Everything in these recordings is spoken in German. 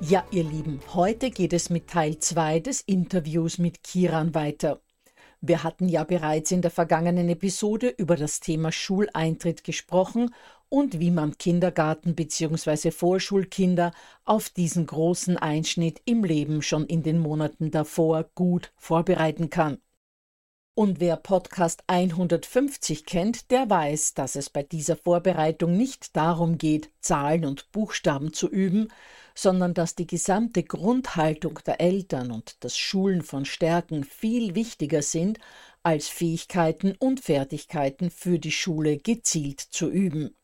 Ja, ihr Lieben, heute geht es mit Teil 2 des Interviews mit Kiran weiter. Wir hatten ja bereits in der vergangenen Episode über das Thema Schuleintritt gesprochen und wie man Kindergarten bzw. Vorschulkinder auf diesen großen Einschnitt im Leben schon in den Monaten davor gut vorbereiten kann. Und wer Podcast 150 kennt, der weiß, dass es bei dieser Vorbereitung nicht darum geht, Zahlen und Buchstaben zu üben, sondern dass die gesamte Grundhaltung der Eltern und das Schulen von Stärken viel wichtiger sind, als Fähigkeiten und Fertigkeiten für die Schule gezielt zu üben.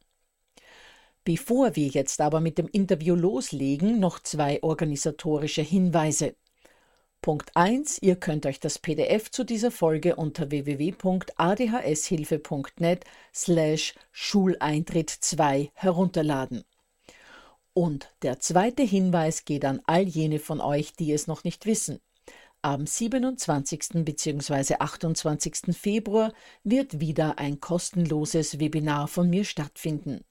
Bevor wir jetzt aber mit dem Interview loslegen, noch zwei organisatorische Hinweise. Punkt 1. Ihr könnt euch das PDF zu dieser Folge unter www.adhshilfe.net slash Schuleintritt 2 herunterladen. Und der zweite Hinweis geht an all jene von euch, die es noch nicht wissen. Am 27. bzw. 28. Februar wird wieder ein kostenloses Webinar von mir stattfinden.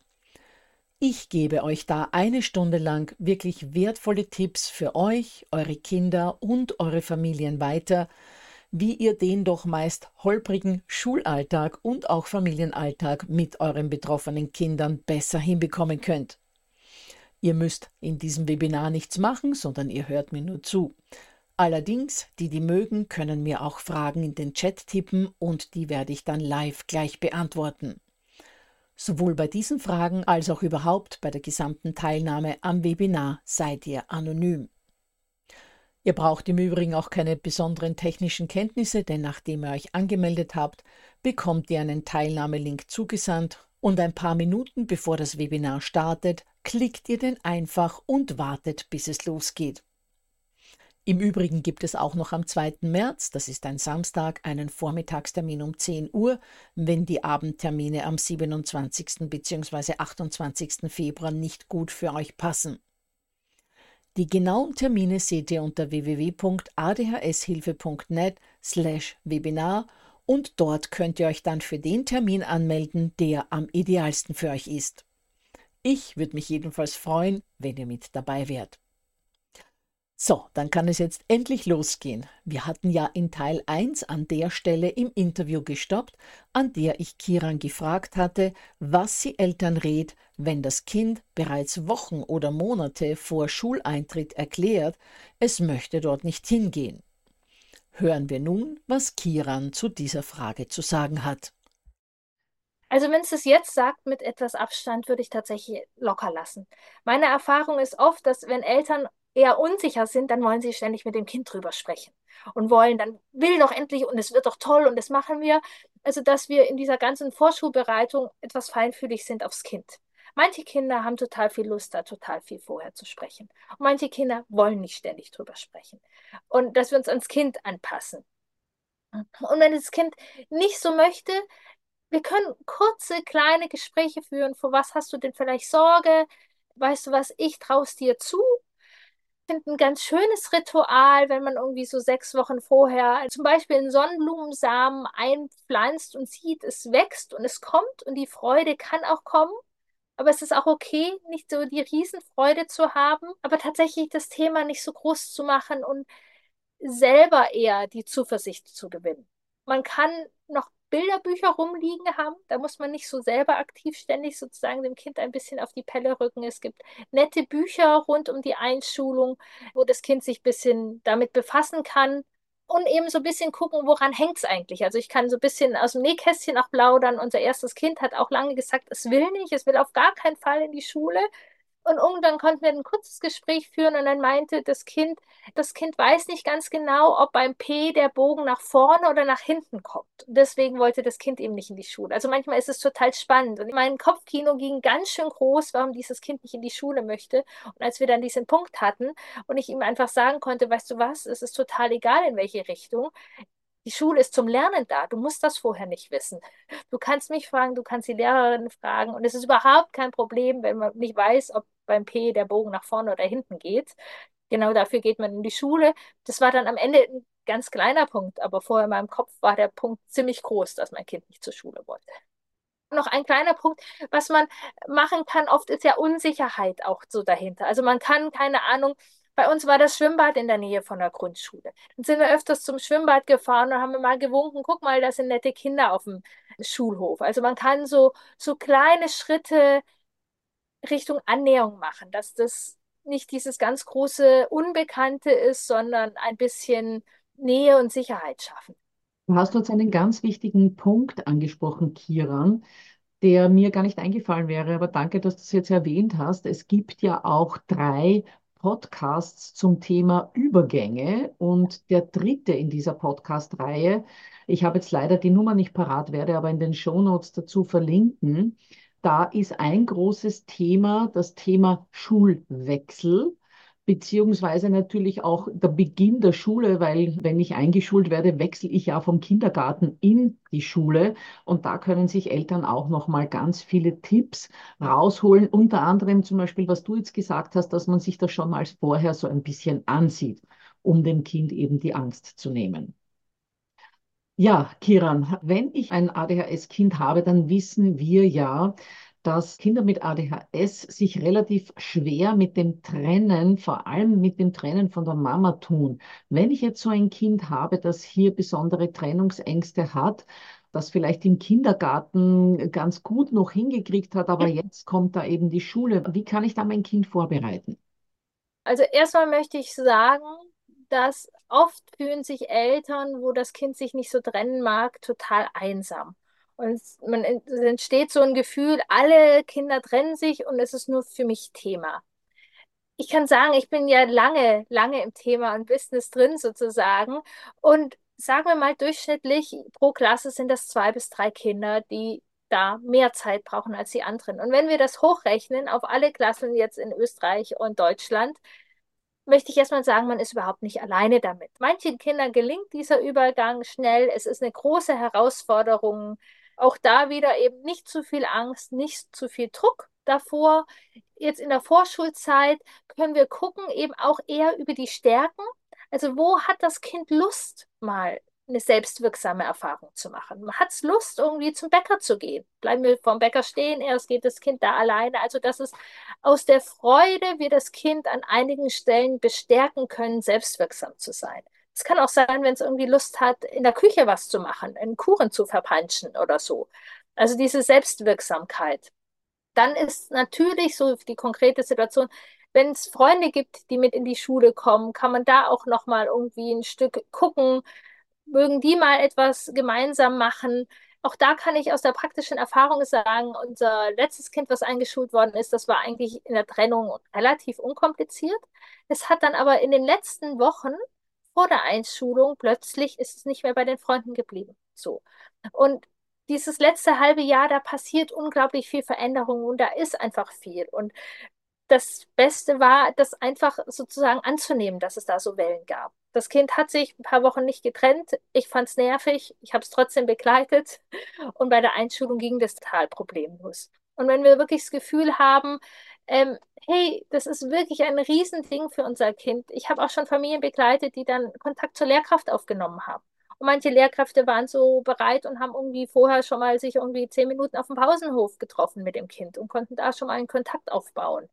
Ich gebe euch da eine Stunde lang wirklich wertvolle Tipps für euch, eure Kinder und eure Familien weiter, wie ihr den doch meist holprigen Schulalltag und auch Familienalltag mit euren betroffenen Kindern besser hinbekommen könnt. Ihr müsst in diesem Webinar nichts machen, sondern ihr hört mir nur zu. Allerdings, die, die mögen, können mir auch Fragen in den Chat tippen und die werde ich dann live gleich beantworten. Sowohl bei diesen Fragen als auch überhaupt bei der gesamten Teilnahme am Webinar seid ihr anonym. Ihr braucht im Übrigen auch keine besonderen technischen Kenntnisse, denn nachdem ihr euch angemeldet habt, bekommt ihr einen Teilnahmelink zugesandt und ein paar Minuten bevor das Webinar startet, klickt ihr den einfach und wartet, bis es losgeht. Im Übrigen gibt es auch noch am 2. März, das ist ein Samstag, einen Vormittagstermin um 10 Uhr, wenn die Abendtermine am 27. bzw. 28. Februar nicht gut für euch passen. Die genauen Termine seht ihr unter www.adhshilfe.net slash Webinar und dort könnt ihr euch dann für den Termin anmelden, der am idealsten für euch ist. Ich würde mich jedenfalls freuen, wenn ihr mit dabei wärt. So, dann kann es jetzt endlich losgehen. Wir hatten ja in Teil 1 an der Stelle im Interview gestoppt, an der ich Kiran gefragt hatte, was sie Eltern rät, wenn das Kind bereits Wochen oder Monate vor Schuleintritt erklärt, es möchte dort nicht hingehen. Hören wir nun, was Kiran zu dieser Frage zu sagen hat. Also wenn es es jetzt sagt, mit etwas Abstand, würde ich tatsächlich locker lassen. Meine Erfahrung ist oft, dass wenn Eltern eher unsicher sind, dann wollen sie ständig mit dem Kind drüber sprechen und wollen, dann will doch endlich und es wird doch toll und das machen wir. Also, dass wir in dieser ganzen Vorschulbereitung etwas feinfühlig sind aufs Kind. Manche Kinder haben total viel Lust, da total viel vorher zu sprechen. Und manche Kinder wollen nicht ständig drüber sprechen. Und dass wir uns ans Kind anpassen. Und wenn das Kind nicht so möchte, wir können kurze, kleine Gespräche führen. Vor was hast du denn vielleicht Sorge? Weißt du was, ich traue es dir zu. Finde ein ganz schönes Ritual, wenn man irgendwie so sechs Wochen vorher zum Beispiel einen Sonnenblumensamen einpflanzt und sieht, es wächst und es kommt und die Freude kann auch kommen. Aber es ist auch okay, nicht so die Riesenfreude zu haben, aber tatsächlich das Thema nicht so groß zu machen und selber eher die Zuversicht zu gewinnen. Man kann noch Bilderbücher rumliegen haben, da muss man nicht so selber aktiv ständig sozusagen dem Kind ein bisschen auf die Pelle rücken. Es gibt nette Bücher rund um die Einschulung, wo das Kind sich ein bisschen damit befassen kann und eben so ein bisschen gucken, woran hängt es eigentlich. Also ich kann so ein bisschen aus dem Nähkästchen auch plaudern. Unser erstes Kind hat auch lange gesagt, es will nicht, es will auf gar keinen Fall in die Schule. Und irgendwann konnten wir ein kurzes Gespräch führen und dann meinte das Kind, das Kind weiß nicht ganz genau, ob beim P der Bogen nach vorne oder nach hinten kommt. Deswegen wollte das Kind eben nicht in die Schule. Also manchmal ist es total spannend. Und mein Kopfkino ging ganz schön groß, warum dieses Kind nicht in die Schule möchte. Und als wir dann diesen Punkt hatten und ich ihm einfach sagen konnte, weißt du was, es ist total egal, in welche Richtung. Die Schule ist zum Lernen da. Du musst das vorher nicht wissen. Du kannst mich fragen, du kannst die Lehrerin fragen. Und es ist überhaupt kein Problem, wenn man nicht weiß, ob beim P der Bogen nach vorne oder hinten geht. Genau dafür geht man in die Schule. Das war dann am Ende ein ganz kleiner Punkt, aber vorher in meinem Kopf war der Punkt ziemlich groß, dass mein Kind nicht zur Schule wollte. Noch ein kleiner Punkt, was man machen kann, oft ist ja Unsicherheit auch so dahinter. Also man kann, keine Ahnung, bei uns war das Schwimmbad in der Nähe von der Grundschule. Dann sind wir öfters zum Schwimmbad gefahren und haben mal gewunken, guck mal, da sind nette Kinder auf dem Schulhof. Also man kann so, so kleine Schritte Richtung Annäherung machen, dass das nicht dieses ganz große Unbekannte ist, sondern ein bisschen Nähe und Sicherheit schaffen. Du hast uns einen ganz wichtigen Punkt angesprochen, Kiran, der mir gar nicht eingefallen wäre, aber danke, dass du es jetzt erwähnt hast. Es gibt ja auch drei Podcasts zum Thema Übergänge und der dritte in dieser Podcast-Reihe, ich habe jetzt leider die Nummer nicht parat, werde aber in den Shownotes dazu verlinken, da ist ein großes Thema das Thema Schulwechsel, beziehungsweise natürlich auch der Beginn der Schule, weil wenn ich eingeschult werde, wechsle ich ja vom Kindergarten in die Schule und da können sich Eltern auch noch mal ganz viele Tipps rausholen, unter anderem zum Beispiel, was du jetzt gesagt hast, dass man sich das schon mal vorher so ein bisschen ansieht, um dem Kind eben die Angst zu nehmen. Ja, Kiran, wenn ich ein ADHS-Kind habe, dann wissen wir ja, dass Kinder mit ADHS sich relativ schwer mit dem Trennen, vor allem mit dem Trennen von der Mama tun. Wenn ich jetzt so ein Kind habe, das hier besondere Trennungsängste hat, das vielleicht im Kindergarten ganz gut noch hingekriegt hat, aber jetzt kommt da eben die Schule. Wie kann ich da mein Kind vorbereiten? Also erstmal möchte ich sagen, dass oft fühlen sich Eltern, wo das Kind sich nicht so trennen mag, total einsam. Und man entsteht so ein Gefühl, alle Kinder trennen sich und es ist nur für mich Thema. Ich kann sagen, ich bin ja lange, lange im Thema und Business drin sozusagen. Und sagen wir mal, durchschnittlich pro Klasse sind das zwei bis drei Kinder, die da mehr Zeit brauchen als die anderen. Und wenn wir das hochrechnen auf alle Klassen jetzt in Österreich und Deutschland, möchte ich erstmal sagen, man ist überhaupt nicht alleine damit. Manchen Kindern gelingt dieser Übergang schnell. Es ist eine große Herausforderung. Auch da wieder eben nicht zu viel Angst, nicht zu viel Druck davor. Jetzt in der Vorschulzeit können wir gucken, eben auch eher über die Stärken. Also wo hat das Kind Lust, mal eine selbstwirksame Erfahrung zu machen. Man hat Lust, irgendwie zum Bäcker zu gehen. Bleiben wir vom Bäcker stehen, erst geht das Kind da alleine. Also, dass es aus der Freude wir das Kind an einigen Stellen bestärken können, selbstwirksam zu sein. Es kann auch sein, wenn es irgendwie Lust hat, in der Küche was zu machen, einen Kuchen zu verpanschen oder so. Also diese Selbstwirksamkeit. Dann ist natürlich so die konkrete Situation, wenn es Freunde gibt, die mit in die Schule kommen, kann man da auch noch mal irgendwie ein Stück gucken, mögen die mal etwas gemeinsam machen. auch da kann ich aus der praktischen Erfahrung sagen, unser letztes Kind, was eingeschult worden ist, das war eigentlich in der Trennung relativ unkompliziert. Es hat dann aber in den letzten Wochen vor der Einschulung plötzlich ist es nicht mehr bei den Freunden geblieben. So. Und dieses letzte halbe Jahr, da passiert unglaublich viel Veränderung und da ist einfach viel. Und das Beste war, das einfach sozusagen anzunehmen, dass es da so Wellen gab. Das Kind hat sich ein paar Wochen nicht getrennt. Ich fand es nervig. Ich habe es trotzdem begleitet. Und bei der Einschulung ging das total problemlos. Und wenn wir wirklich das Gefühl haben, ähm, hey, das ist wirklich ein Riesending für unser Kind. Ich habe auch schon Familien begleitet, die dann Kontakt zur Lehrkraft aufgenommen haben. Und manche Lehrkräfte waren so bereit und haben irgendwie vorher schon mal sich irgendwie zehn Minuten auf dem Pausenhof getroffen mit dem Kind und konnten da schon mal einen Kontakt aufbauen.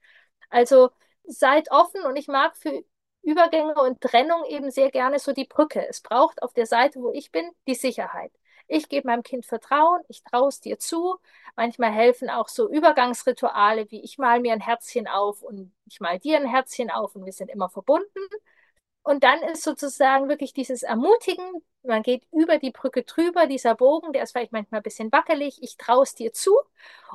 Also seid offen und ich mag für Übergänge und Trennung eben sehr gerne so die Brücke. Es braucht auf der Seite, wo ich bin, die Sicherheit. Ich gebe meinem Kind Vertrauen, ich traue es dir zu. Manchmal helfen auch so Übergangsrituale, wie ich mal mir ein Herzchen auf und ich mal dir ein Herzchen auf und wir sind immer verbunden. Und dann ist sozusagen wirklich dieses Ermutigen, man geht über die Brücke drüber, dieser Bogen, der ist vielleicht manchmal ein bisschen wackelig, ich traue es dir zu.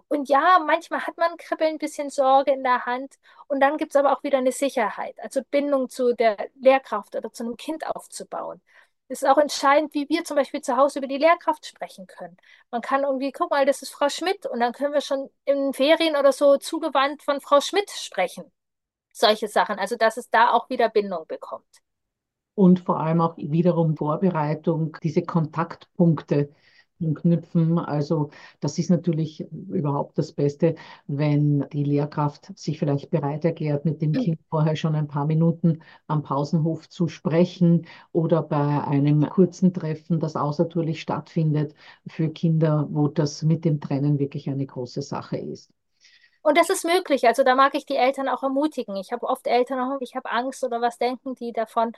Und ja, manchmal hat man Kribbeln, ein bisschen Sorge in der Hand. Und dann gibt es aber auch wieder eine Sicherheit, also Bindung zu der Lehrkraft oder zu einem Kind aufzubauen. Es ist auch entscheidend, wie wir zum Beispiel zu Hause über die Lehrkraft sprechen können. Man kann irgendwie, guck mal, das ist Frau Schmidt und dann können wir schon in Ferien oder so zugewandt von Frau Schmidt sprechen. Solche Sachen, also dass es da auch wieder Bindung bekommt und vor allem auch wiederum Vorbereitung, diese Kontaktpunkte knüpfen. Also das ist natürlich überhaupt das Beste, wenn die Lehrkraft sich vielleicht bereit erklärt, mit dem Kind vorher schon ein paar Minuten am Pausenhof zu sprechen oder bei einem kurzen Treffen, das außertourlich stattfindet für Kinder, wo das mit dem Trennen wirklich eine große Sache ist. Und das ist möglich. Also da mag ich die Eltern auch ermutigen. Ich habe oft Eltern, auch, ich habe Angst oder was denken die davon.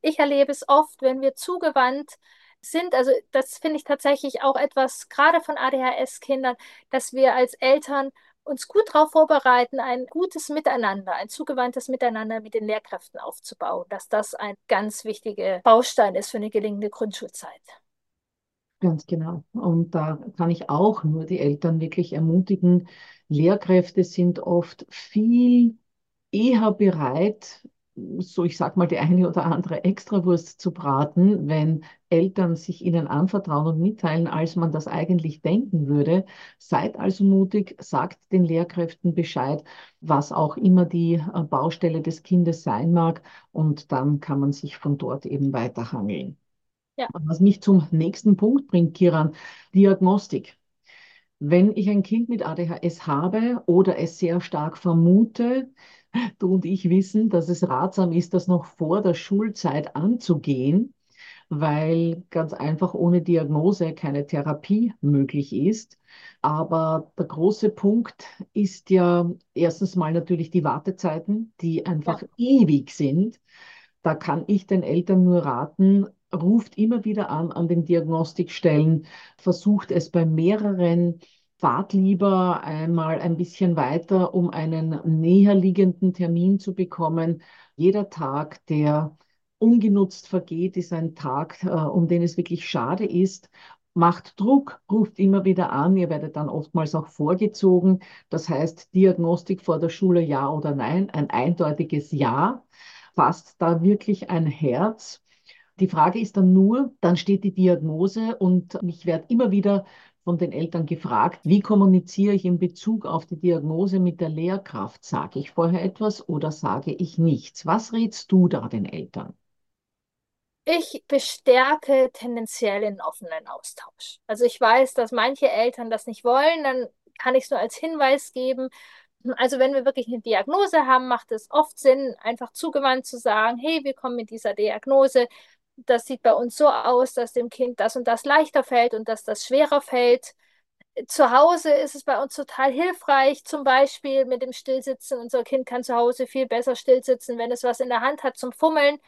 Ich erlebe es oft, wenn wir zugewandt sind. Also das finde ich tatsächlich auch etwas, gerade von ADHS-Kindern, dass wir als Eltern uns gut darauf vorbereiten, ein gutes Miteinander, ein zugewandtes Miteinander mit den Lehrkräften aufzubauen, dass das ein ganz wichtiger Baustein ist für eine gelingende Grundschulzeit. Ganz genau. Und da kann ich auch nur die Eltern wirklich ermutigen. Lehrkräfte sind oft viel eher bereit, so ich sag mal, die eine oder andere Extrawurst zu braten, wenn Eltern sich ihnen anvertrauen und mitteilen, als man das eigentlich denken würde. Seid also mutig, sagt den Lehrkräften Bescheid, was auch immer die äh, Baustelle des Kindes sein mag, und dann kann man sich von dort eben weiterhangeln. Ja. Was mich zum nächsten Punkt bringt, Kiran, Diagnostik. Wenn ich ein Kind mit ADHS habe oder es sehr stark vermute, du und ich wissen, dass es ratsam ist, das noch vor der Schulzeit anzugehen, weil ganz einfach ohne Diagnose keine Therapie möglich ist. Aber der große Punkt ist ja erstens mal natürlich die Wartezeiten, die einfach ja. ewig sind. Da kann ich den Eltern nur raten, ruft immer wieder an an den Diagnostikstellen, versucht es bei mehreren, fahrt lieber einmal ein bisschen weiter, um einen näher liegenden Termin zu bekommen. Jeder Tag, der ungenutzt vergeht, ist ein Tag, äh, um den es wirklich schade ist. Macht Druck, ruft immer wieder an. Ihr werdet dann oftmals auch vorgezogen. Das heißt, Diagnostik vor der Schule ja oder nein, ein eindeutiges Ja. Fasst da wirklich ein Herz die Frage ist dann nur, dann steht die Diagnose und ich werde immer wieder von den Eltern gefragt, wie kommuniziere ich in Bezug auf die Diagnose mit der Lehrkraft? Sage ich vorher etwas oder sage ich nichts? Was rätst du da den Eltern? Ich bestärke tendenziell den offenen Austausch. Also ich weiß, dass manche Eltern das nicht wollen, dann kann ich es nur als Hinweis geben. Also wenn wir wirklich eine Diagnose haben, macht es oft Sinn, einfach zugewandt zu sagen, hey, wir kommen mit dieser Diagnose, das sieht bei uns so aus, dass dem Kind das und das leichter fällt und dass das schwerer fällt. Zu Hause ist es bei uns total hilfreich, zum Beispiel mit dem Stillsitzen. Unser Kind kann zu Hause viel besser stillsitzen, wenn es was in der Hand hat zum Fummeln.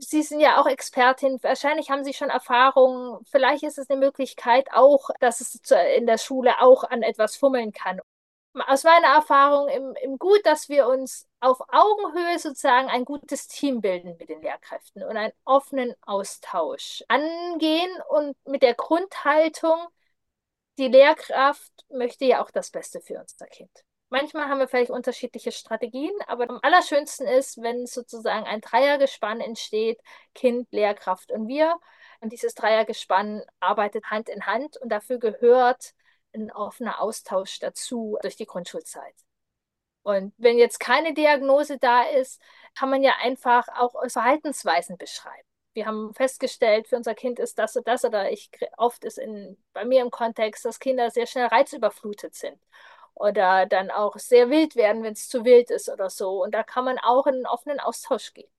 Sie sind ja auch Expertin. Wahrscheinlich haben Sie schon Erfahrungen. Vielleicht ist es eine Möglichkeit auch, dass es in der Schule auch an etwas fummeln kann. Aus meiner Erfahrung im, im Gut, dass wir uns auf Augenhöhe sozusagen ein gutes Team bilden mit den Lehrkräften und einen offenen Austausch angehen und mit der Grundhaltung, die Lehrkraft möchte ja auch das Beste für unser Kind. Manchmal haben wir vielleicht unterschiedliche Strategien, aber am allerschönsten ist, wenn sozusagen ein Dreiergespann entsteht, Kind, Lehrkraft und wir. Und dieses Dreiergespann arbeitet Hand in Hand und dafür gehört ein offener Austausch dazu durch die Grundschulzeit. Und wenn jetzt keine Diagnose da ist, kann man ja einfach auch Verhaltensweisen beschreiben. Wir haben festgestellt, für unser Kind ist das oder das oder ich oft ist in, bei mir im Kontext, dass Kinder sehr schnell reizüberflutet sind oder dann auch sehr wild werden, wenn es zu wild ist oder so. Und da kann man auch in einen offenen Austausch gehen.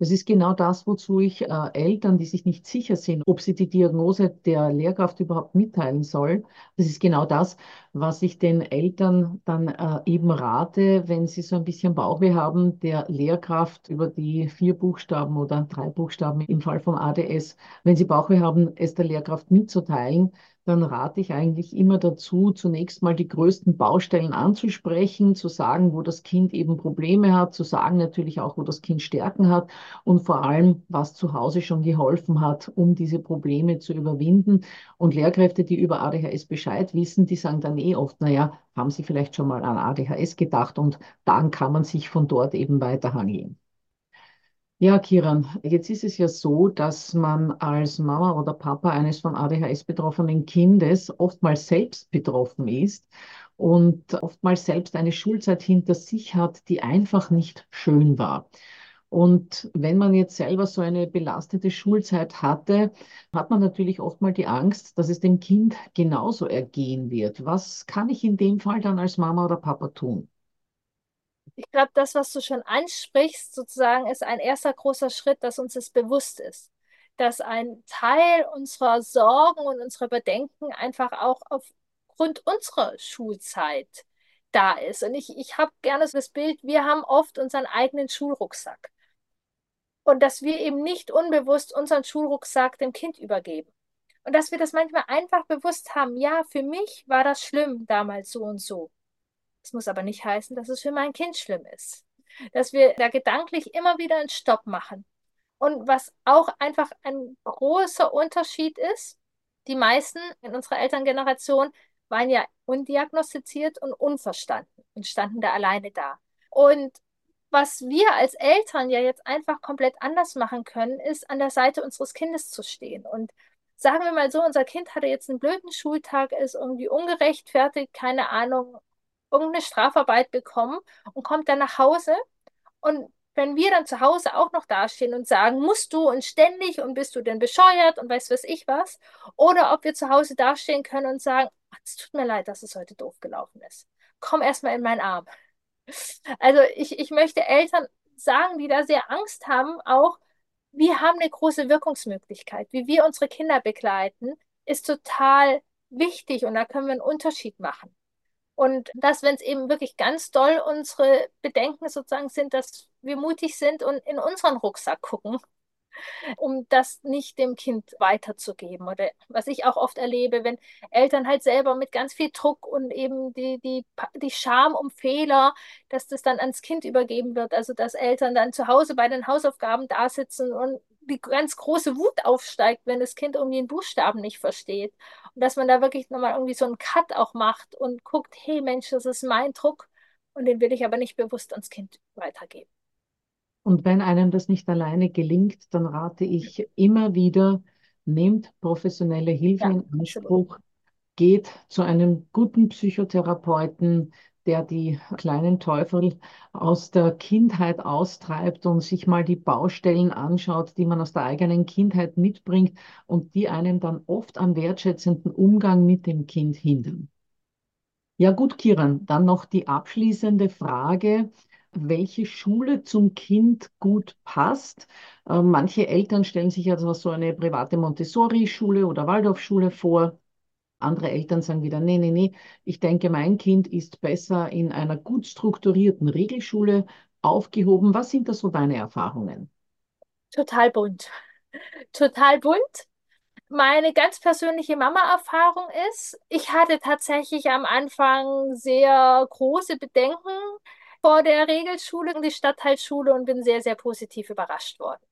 Das ist genau das, wozu ich äh, Eltern, die sich nicht sicher sind, ob sie die Diagnose der Lehrkraft überhaupt mitteilen soll, das ist genau das, was ich den Eltern dann äh, eben rate, wenn sie so ein bisschen Bauchweh haben, der Lehrkraft über die vier Buchstaben oder drei Buchstaben im Fall vom ADS, wenn sie Bauchweh haben, es der Lehrkraft mitzuteilen, dann rate ich eigentlich immer dazu, zunächst mal die größten Baustellen anzusprechen, zu sagen, wo das Kind eben Probleme hat, zu sagen natürlich auch, wo das Kind Stärken hat und vor allem, was zu Hause schon geholfen hat, um diese Probleme zu überwinden. Und Lehrkräfte, die über ADHS Bescheid wissen, die sagen dann eh oft, naja, haben Sie vielleicht schon mal an ADHS gedacht und dann kann man sich von dort eben weiterhangeln. Ja, Kiran, jetzt ist es ja so, dass man als Mama oder Papa eines von ADHS betroffenen Kindes oftmals selbst betroffen ist und oftmals selbst eine Schulzeit hinter sich hat, die einfach nicht schön war. Und wenn man jetzt selber so eine belastete Schulzeit hatte, hat man natürlich oft mal die Angst, dass es dem Kind genauso ergehen wird. Was kann ich in dem Fall dann als Mama oder Papa tun? Ich glaube, das, was du schon ansprichst, sozusagen, ist ein erster großer Schritt, dass uns es bewusst ist. Dass ein Teil unserer Sorgen und unserer Bedenken einfach auch aufgrund unserer Schulzeit da ist. Und ich, ich habe gerne das Bild, wir haben oft unseren eigenen Schulrucksack. Und dass wir eben nicht unbewusst unseren Schulrucksack dem Kind übergeben. Und dass wir das manchmal einfach bewusst haben, ja, für mich war das schlimm damals so und so. Das muss aber nicht heißen, dass es für mein Kind schlimm ist. Dass wir da gedanklich immer wieder einen Stopp machen. Und was auch einfach ein großer Unterschied ist, die meisten in unserer Elterngeneration waren ja undiagnostiziert und unverstanden und standen da alleine da. Und was wir als Eltern ja jetzt einfach komplett anders machen können, ist an der Seite unseres Kindes zu stehen. Und sagen wir mal so, unser Kind hatte jetzt einen blöden Schultag, ist irgendwie ungerechtfertigt, keine Ahnung, irgendeine Strafarbeit bekommen und kommt dann nach Hause. Und wenn wir dann zu Hause auch noch dastehen und sagen, musst du und ständig und bist du denn bescheuert und weißt was ich was, oder ob wir zu Hause dastehen können und sagen, es tut mir leid, dass es heute doof gelaufen ist. Komm erstmal in meinen Arm. Also ich, ich möchte Eltern sagen, die da sehr Angst haben, auch, wir haben eine große Wirkungsmöglichkeit. Wie wir unsere Kinder begleiten, ist total wichtig und da können wir einen Unterschied machen. Und dass, wenn es eben wirklich ganz doll unsere Bedenken sozusagen sind, dass wir mutig sind und in unseren Rucksack gucken, um das nicht dem Kind weiterzugeben. Oder was ich auch oft erlebe, wenn Eltern halt selber mit ganz viel Druck und eben die, die, die Scham um Fehler, dass das dann ans Kind übergeben wird. Also dass Eltern dann zu Hause bei den Hausaufgaben da sitzen und die ganz große Wut aufsteigt, wenn das Kind irgendwie einen Buchstaben nicht versteht. Und dass man da wirklich nochmal irgendwie so einen Cut auch macht und guckt, hey Mensch, das ist mein Druck und den will ich aber nicht bewusst ans Kind weitergeben. Und wenn einem das nicht alleine gelingt, dann rate ich immer wieder, nehmt professionelle Hilfe ja, in Anspruch, absolut. geht zu einem guten Psychotherapeuten, der die kleinen Teufel aus der Kindheit austreibt und sich mal die Baustellen anschaut, die man aus der eigenen Kindheit mitbringt und die einem dann oft am wertschätzenden Umgang mit dem Kind hindern. Ja gut, Kiran, dann noch die abschließende Frage welche Schule zum Kind gut passt. Äh, manche Eltern stellen sich also so eine private Montessori-Schule oder Waldorfschule vor. Andere Eltern sagen wieder, nee, nee, nee, ich denke, mein Kind ist besser in einer gut strukturierten Regelschule aufgehoben. Was sind da so deine Erfahrungen? Total bunt. Total bunt. meine ganz persönliche Mama-Erfahrung ist, ich hatte tatsächlich am Anfang sehr große Bedenken vor der Regelschule, die Stadtteilschule und bin sehr, sehr positiv überrascht worden.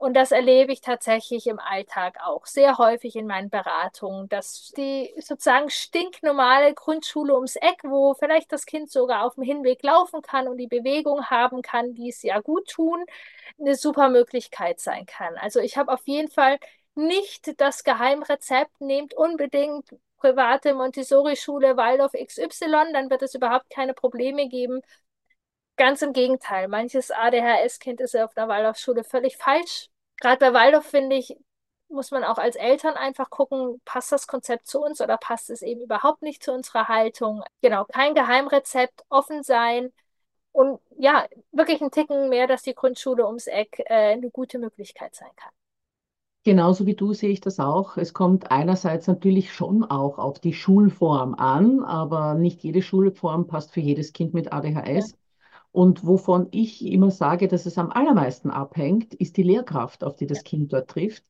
Und das erlebe ich tatsächlich im Alltag auch sehr häufig in meinen Beratungen, dass die sozusagen stinknormale Grundschule ums Eck, wo vielleicht das Kind sogar auf dem Hinweg laufen kann und die Bewegung haben kann, die es ja gut tun, eine super Möglichkeit sein kann. Also ich habe auf jeden Fall nicht das Geheimrezept, nehmt unbedingt private Montessori-Schule Waldorf XY, dann wird es überhaupt keine Probleme geben. Ganz im Gegenteil, manches ADHS-Kind ist auf der Waldorfschule völlig falsch. Gerade bei Waldorf finde ich, muss man auch als Eltern einfach gucken, passt das Konzept zu uns oder passt es eben überhaupt nicht zu unserer Haltung. Genau, kein Geheimrezept, offen sein und ja, wirklich ein Ticken mehr, dass die Grundschule ums Eck äh, eine gute Möglichkeit sein kann. Genauso wie du sehe ich das auch. Es kommt einerseits natürlich schon auch auf die Schulform an, aber nicht jede Schulform passt für jedes Kind mit ADHS. Ja. Und wovon ich immer sage, dass es am allermeisten abhängt, ist die Lehrkraft, auf die das Kind dort trifft.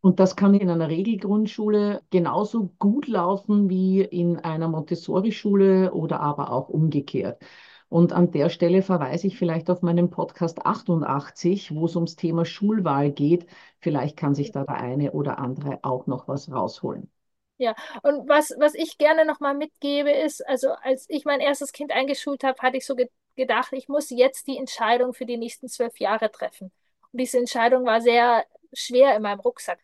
Und das kann in einer Regelgrundschule genauso gut laufen wie in einer Montessori-Schule oder aber auch umgekehrt. Und an der Stelle verweise ich vielleicht auf meinen Podcast 88, wo es ums Thema Schulwahl geht. Vielleicht kann sich da der eine oder andere auch noch was rausholen. Ja, und was, was ich gerne nochmal mitgebe, ist, also als ich mein erstes Kind eingeschult habe, hatte ich so gedacht, ich muss jetzt die Entscheidung für die nächsten zwölf Jahre treffen. Und diese Entscheidung war sehr schwer in meinem Rucksack.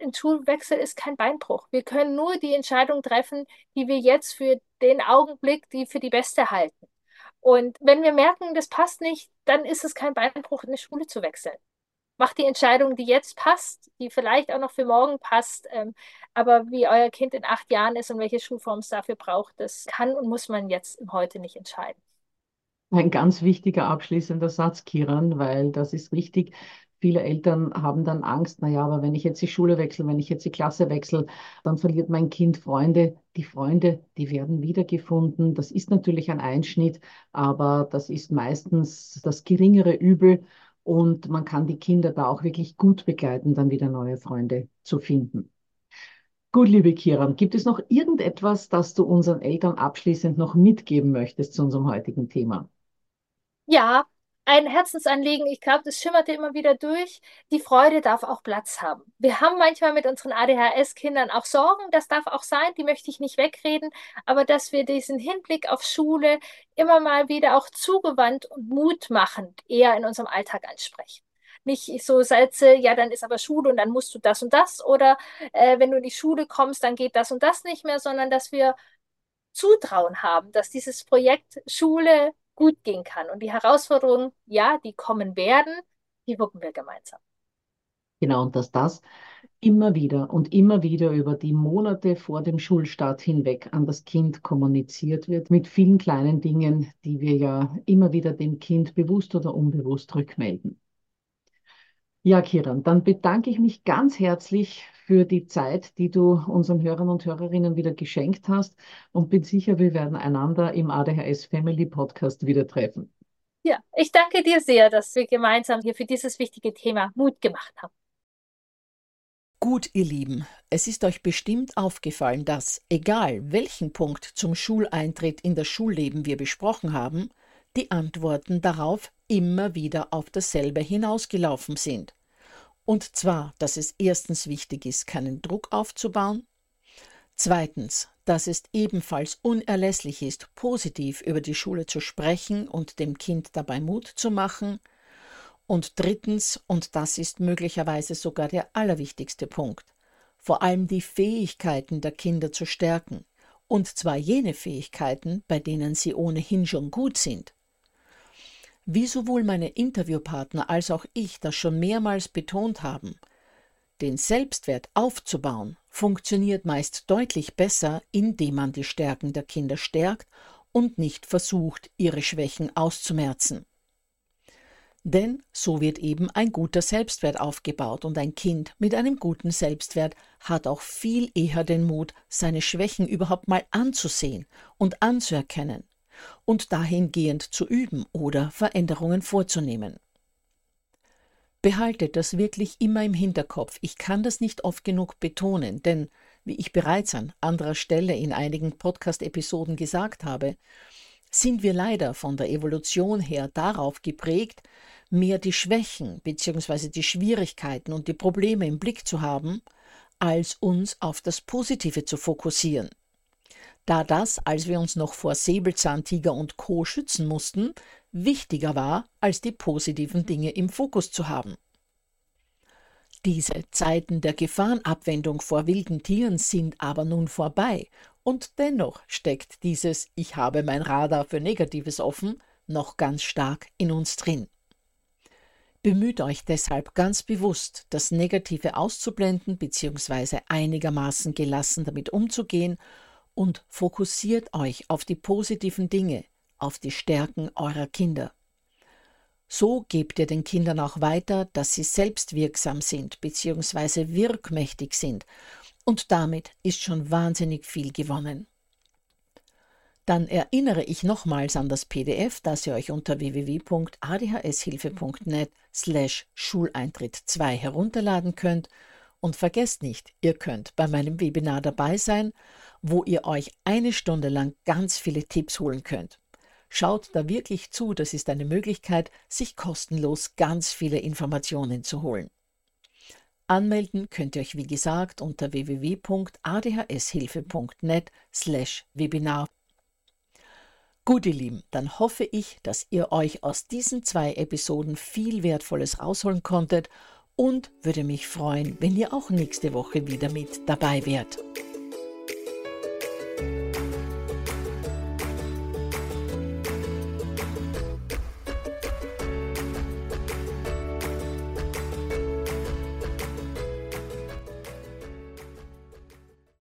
Ein Schulwechsel ist kein Beinbruch. Wir können nur die Entscheidung treffen, die wir jetzt für den Augenblick, die für die beste halten. Und wenn wir merken, das passt nicht, dann ist es kein Beinbruch, in eine Schule zu wechseln. Macht die Entscheidung, die jetzt passt, die vielleicht auch noch für morgen passt, ähm, aber wie euer Kind in acht Jahren ist und welche Schulform es dafür braucht, das kann und muss man jetzt im Heute nicht entscheiden. Ein ganz wichtiger abschließender Satz, Kiran, weil das ist richtig. Viele Eltern haben dann Angst, naja, aber wenn ich jetzt die Schule wechsle, wenn ich jetzt die Klasse wechsle, dann verliert mein Kind Freunde. Die Freunde, die werden wiedergefunden. Das ist natürlich ein Einschnitt, aber das ist meistens das geringere Übel und man kann die Kinder da auch wirklich gut begleiten, dann wieder neue Freunde zu finden. Gut, liebe Kiran, gibt es noch irgendetwas, das du unseren Eltern abschließend noch mitgeben möchtest zu unserem heutigen Thema? Ja, ein Herzensanliegen, ich glaube, das schimmerte immer wieder durch. Die Freude darf auch Platz haben. Wir haben manchmal mit unseren ADHS-Kindern auch Sorgen, das darf auch sein, die möchte ich nicht wegreden, aber dass wir diesen Hinblick auf Schule immer mal wieder auch zugewandt und mutmachend eher in unserem Alltag ansprechen. Nicht so Sätze, ja, dann ist aber Schule und dann musst du das und das oder äh, wenn du in die Schule kommst, dann geht das und das nicht mehr, sondern dass wir Zutrauen haben, dass dieses Projekt Schule gut gehen kann. Und die Herausforderungen, ja, die kommen werden, die wuppen wir gemeinsam. Genau, und dass das immer wieder und immer wieder über die Monate vor dem Schulstart hinweg an das Kind kommuniziert wird, mit vielen kleinen Dingen, die wir ja immer wieder dem Kind bewusst oder unbewusst rückmelden. Ja, Kiran, dann bedanke ich mich ganz herzlich für die Zeit, die du unseren Hörern und Hörerinnen wieder geschenkt hast und bin sicher, wir werden einander im ADHS Family Podcast wieder treffen. Ja, ich danke dir sehr, dass wir gemeinsam hier für dieses wichtige Thema Mut gemacht haben. Gut, ihr Lieben, es ist euch bestimmt aufgefallen, dass, egal welchen Punkt zum Schuleintritt in das Schulleben wir besprochen haben, die Antworten darauf immer wieder auf dasselbe hinausgelaufen sind. Und zwar, dass es erstens wichtig ist, keinen Druck aufzubauen, zweitens, dass es ebenfalls unerlässlich ist, positiv über die Schule zu sprechen und dem Kind dabei Mut zu machen, und drittens, und das ist möglicherweise sogar der allerwichtigste Punkt, vor allem die Fähigkeiten der Kinder zu stärken, und zwar jene Fähigkeiten, bei denen sie ohnehin schon gut sind. Wie sowohl meine Interviewpartner als auch ich das schon mehrmals betont haben, den Selbstwert aufzubauen funktioniert meist deutlich besser, indem man die Stärken der Kinder stärkt und nicht versucht, ihre Schwächen auszumerzen. Denn so wird eben ein guter Selbstwert aufgebaut und ein Kind mit einem guten Selbstwert hat auch viel eher den Mut, seine Schwächen überhaupt mal anzusehen und anzuerkennen und dahingehend zu üben oder Veränderungen vorzunehmen. Behaltet das wirklich immer im Hinterkopf. Ich kann das nicht oft genug betonen, denn wie ich bereits an anderer Stelle in einigen Podcast-Episoden gesagt habe, sind wir leider von der Evolution her darauf geprägt, mehr die Schwächen bzw. die Schwierigkeiten und die Probleme im Blick zu haben, als uns auf das Positive zu fokussieren. Da das, als wir uns noch vor Säbelzahntiger und Co. schützen mussten, wichtiger war, als die positiven Dinge im Fokus zu haben. Diese Zeiten der Gefahrenabwendung vor wilden Tieren sind aber nun vorbei, und dennoch steckt dieses Ich habe mein Radar für Negatives offen noch ganz stark in uns drin. Bemüht euch deshalb ganz bewusst, das Negative auszublenden bzw. einigermaßen gelassen damit umzugehen und fokussiert euch auf die positiven Dinge, auf die Stärken eurer Kinder. So gebt ihr den Kindern auch weiter, dass sie selbstwirksam sind bzw. wirkmächtig sind, und damit ist schon wahnsinnig viel gewonnen. Dann erinnere ich nochmals an das PDF, das ihr euch unter www.adhshilfe.net slash Schuleintritt 2 herunterladen könnt. Und vergesst nicht, ihr könnt bei meinem Webinar dabei sein, wo ihr euch eine Stunde lang ganz viele Tipps holen könnt. Schaut da wirklich zu, das ist eine Möglichkeit, sich kostenlos ganz viele Informationen zu holen. Anmelden könnt ihr euch wie gesagt unter www.adhshilfe.net slash Webinar Gut, ihr Lieben, dann hoffe ich, dass ihr euch aus diesen zwei Episoden viel Wertvolles rausholen konntet und würde mich freuen, wenn ihr auch nächste Woche wieder mit dabei wärt.